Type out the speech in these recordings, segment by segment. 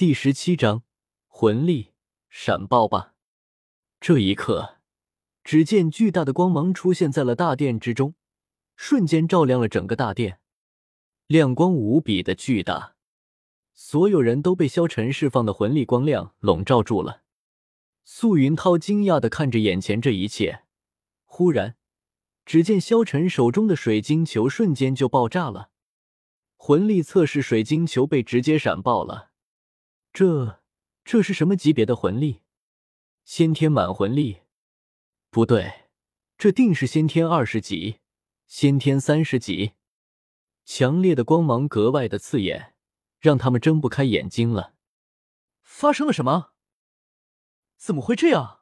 第十七章魂力闪爆吧！这一刻，只见巨大的光芒出现在了大殿之中，瞬间照亮了整个大殿，亮光无比的巨大，所有人都被萧晨释放的魂力光亮笼罩住了。素云涛惊讶的看着眼前这一切，忽然，只见萧晨手中的水晶球瞬间就爆炸了，魂力测试水晶球被直接闪爆了。这这是什么级别的魂力？先天满魂力？不对，这定是先天二十级，先天三十级。强烈的光芒格外的刺眼，让他们睁不开眼睛了。发生了什么？怎么会这样？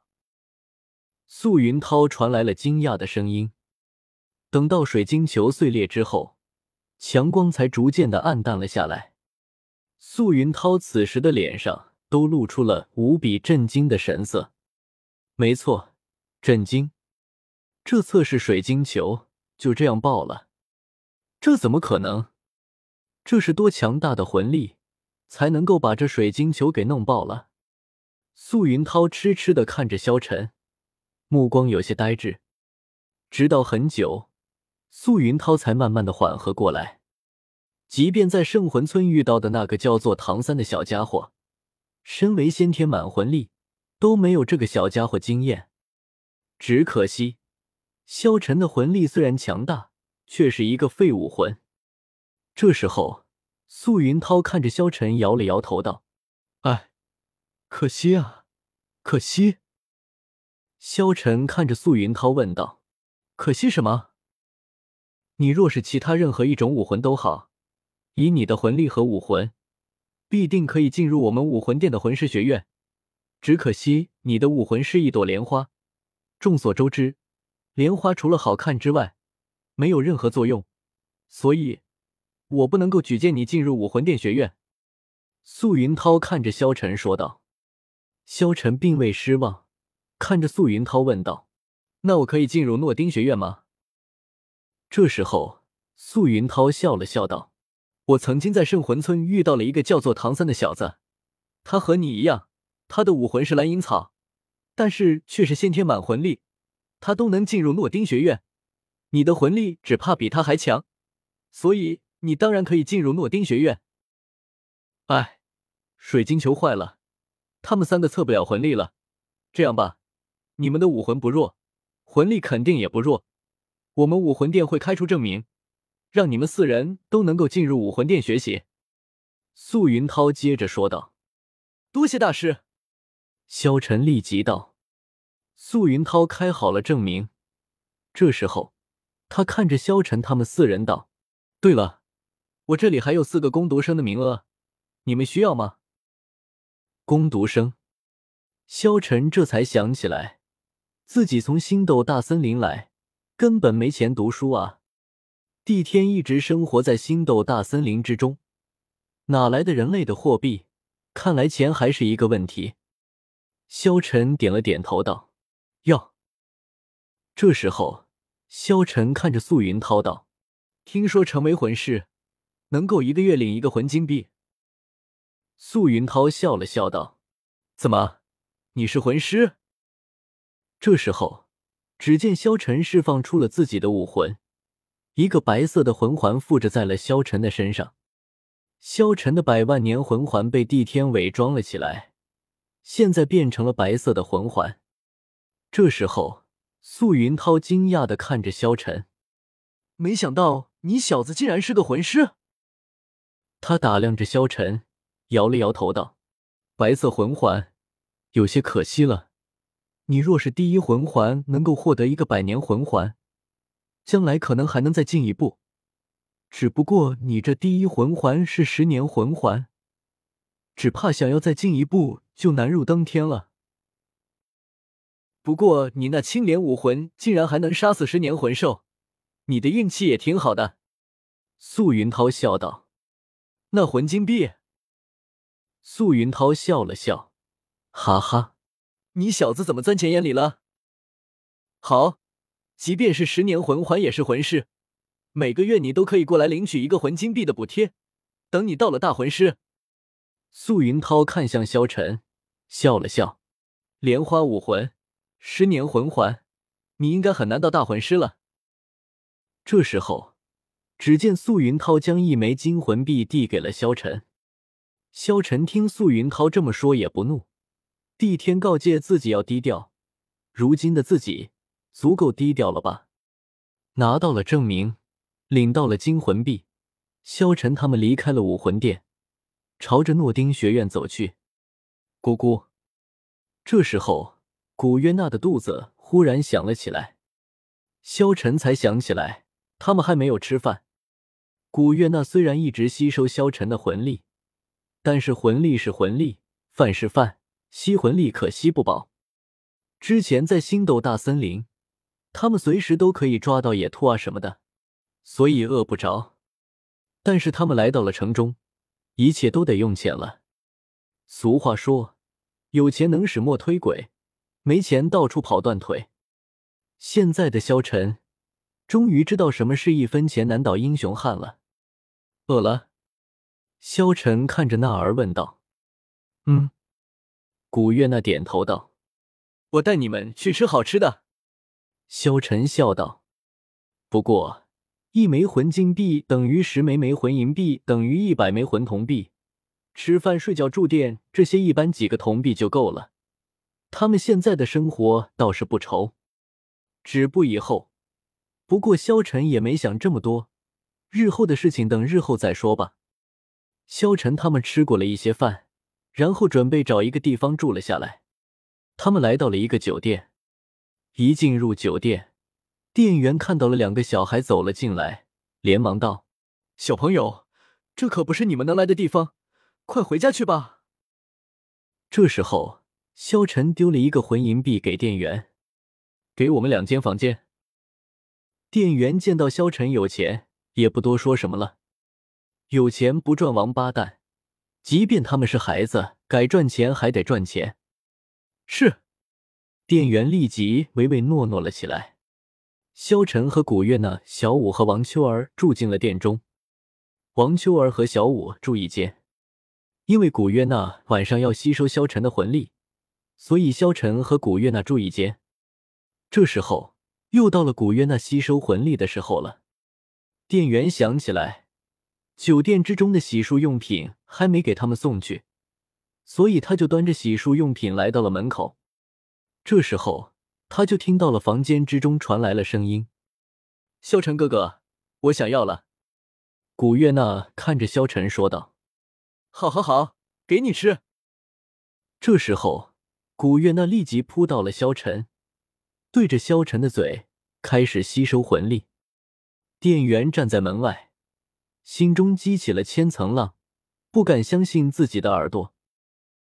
素云涛传来了惊讶的声音。等到水晶球碎裂之后，强光才逐渐的暗淡了下来。素云涛此时的脸上都露出了无比震惊的神色。没错，震惊！这测试水晶球就这样爆了，这怎么可能？这是多强大的魂力才能够把这水晶球给弄爆了？素云涛痴痴的看着萧晨，目光有些呆滞。直到很久，素云涛才慢慢的缓和过来。即便在圣魂村遇到的那个叫做唐三的小家伙，身为先天满魂力，都没有这个小家伙惊艳。只可惜，萧晨的魂力虽然强大，却是一个废武魂。这时候，素云涛看着萧晨，摇了摇头，道：“哎，可惜啊，可惜。”萧晨看着素云涛问道：“可惜什么？你若是其他任何一种武魂都好。”以你的魂力和武魂，必定可以进入我们武魂殿的魂师学院。只可惜你的武魂是一朵莲花。众所周知，莲花除了好看之外，没有任何作用，所以，我不能够举荐你进入武魂殿学院。素云涛看着萧晨说道。萧晨并未失望，看着素云涛问道：“那我可以进入诺丁学院吗？”这时候，素云涛笑了笑道。我曾经在圣魂村遇到了一个叫做唐三的小子，他和你一样，他的武魂是蓝银草，但是却是先天满魂力，他都能进入诺丁学院。你的魂力只怕比他还强，所以你当然可以进入诺丁学院。哎，水晶球坏了，他们三个测不了魂力了。这样吧，你们的武魂不弱，魂力肯定也不弱，我们武魂殿会开出证明。让你们四人都能够进入武魂殿学习。”素云涛接着说道。“多谢大师。”萧晨立即道。素云涛开好了证明。这时候，他看着萧晨他们四人道：“对了，我这里还有四个攻读生的名额，你们需要吗？”攻读生。萧晨这才想起来，自己从星斗大森林来，根本没钱读书啊。帝天一直生活在星斗大森林之中，哪来的人类的货币？看来钱还是一个问题。萧晨点了点头，道：“要。”这时候，萧晨看着素云涛道：“听说成为魂师，能够一个月领一个魂金币。”素云涛笑了笑道：“怎么，你是魂师？”这时候，只见萧晨释放出了自己的武魂。一个白色的魂环附着在了萧晨的身上，萧晨的百万年魂环被帝天伪装了起来，现在变成了白色的魂环。这时候，素云涛惊讶的看着萧晨，没想到你小子竟然是个魂师。他打量着萧晨，摇了摇头道：“白色魂环有些可惜了，你若是第一魂环能够获得一个百年魂环。”将来可能还能再进一步，只不过你这第一魂环是十年魂环，只怕想要再进一步就难入登天了。不过你那青莲武魂竟然还能杀死十年魂兽，你的运气也挺好的。”素云涛笑道。“那魂金币？”素云涛笑了笑，哈哈，你小子怎么钻钱眼里了？好。即便是十年魂环也是魂师，每个月你都可以过来领取一个魂金币的补贴。等你到了大魂师，素云涛看向萧晨，笑了笑：“莲花武魂，十年魂环，你应该很难到大魂师了。”这时候，只见素云涛将一枚金魂币递给了萧晨。萧晨听素云涛这么说，也不怒。帝天告诫自己要低调，如今的自己足够低调了吧？拿到了证明，领到了金魂币，萧晨他们离开了武魂殿，朝着诺丁学院走去。咕咕，这时候古约娜的肚子忽然响了起来，萧晨才想起来。他们还没有吃饭。古月娜虽然一直吸收萧晨的魂力，但是魂力是魂力，饭是饭，吸魂力可吸不饱。之前在星斗大森林，他们随时都可以抓到野兔啊什么的，所以饿不着。但是他们来到了城中，一切都得用钱了。俗话说，有钱能使磨推鬼，没钱到处跑断腿。现在的萧晨。终于知道什么是一分钱难倒英雄汉了。饿了，萧晨看着娜儿问道：“嗯。”古月娜点头道：“我带你们去吃好吃的。”萧晨笑道：“不过，一枚魂金币等于十枚枚魂银币，等于一百枚魂铜币。吃饭、睡觉、住店这些，一般几个铜币就够了。他们现在的生活倒是不愁，止步以后。”不过，萧晨也没想这么多，日后的事情等日后再说吧。萧晨他们吃过了一些饭，然后准备找一个地方住了下来。他们来到了一个酒店，一进入酒店，店员看到了两个小孩走了进来，连忙道：“小朋友，这可不是你们能来的地方，快回家去吧。”这时候，萧晨丢了一个魂银币给店员：“给我们两间房间。”店员见到萧晨有钱，也不多说什么了。有钱不赚王八蛋，即便他们是孩子，该赚钱还得赚钱。是，店员立即唯唯诺诺了起来。萧晨和古月娜、小五和王秋儿住进了店中，王秋儿和小五住一间，因为古月娜晚上要吸收萧晨的魂力，所以萧晨和古月娜住一间。这时候。又到了古月娜吸收魂力的时候了。店员想起来，酒店之中的洗漱用品还没给他们送去，所以他就端着洗漱用品来到了门口。这时候，他就听到了房间之中传来了声音：“萧晨哥哥，我想要了。”古月娜看着萧晨说道：“好，好，好，给你吃。”这时候，古月娜立即扑到了萧晨。对着萧晨的嘴开始吸收魂力，店员站在门外，心中激起了千层浪，不敢相信自己的耳朵。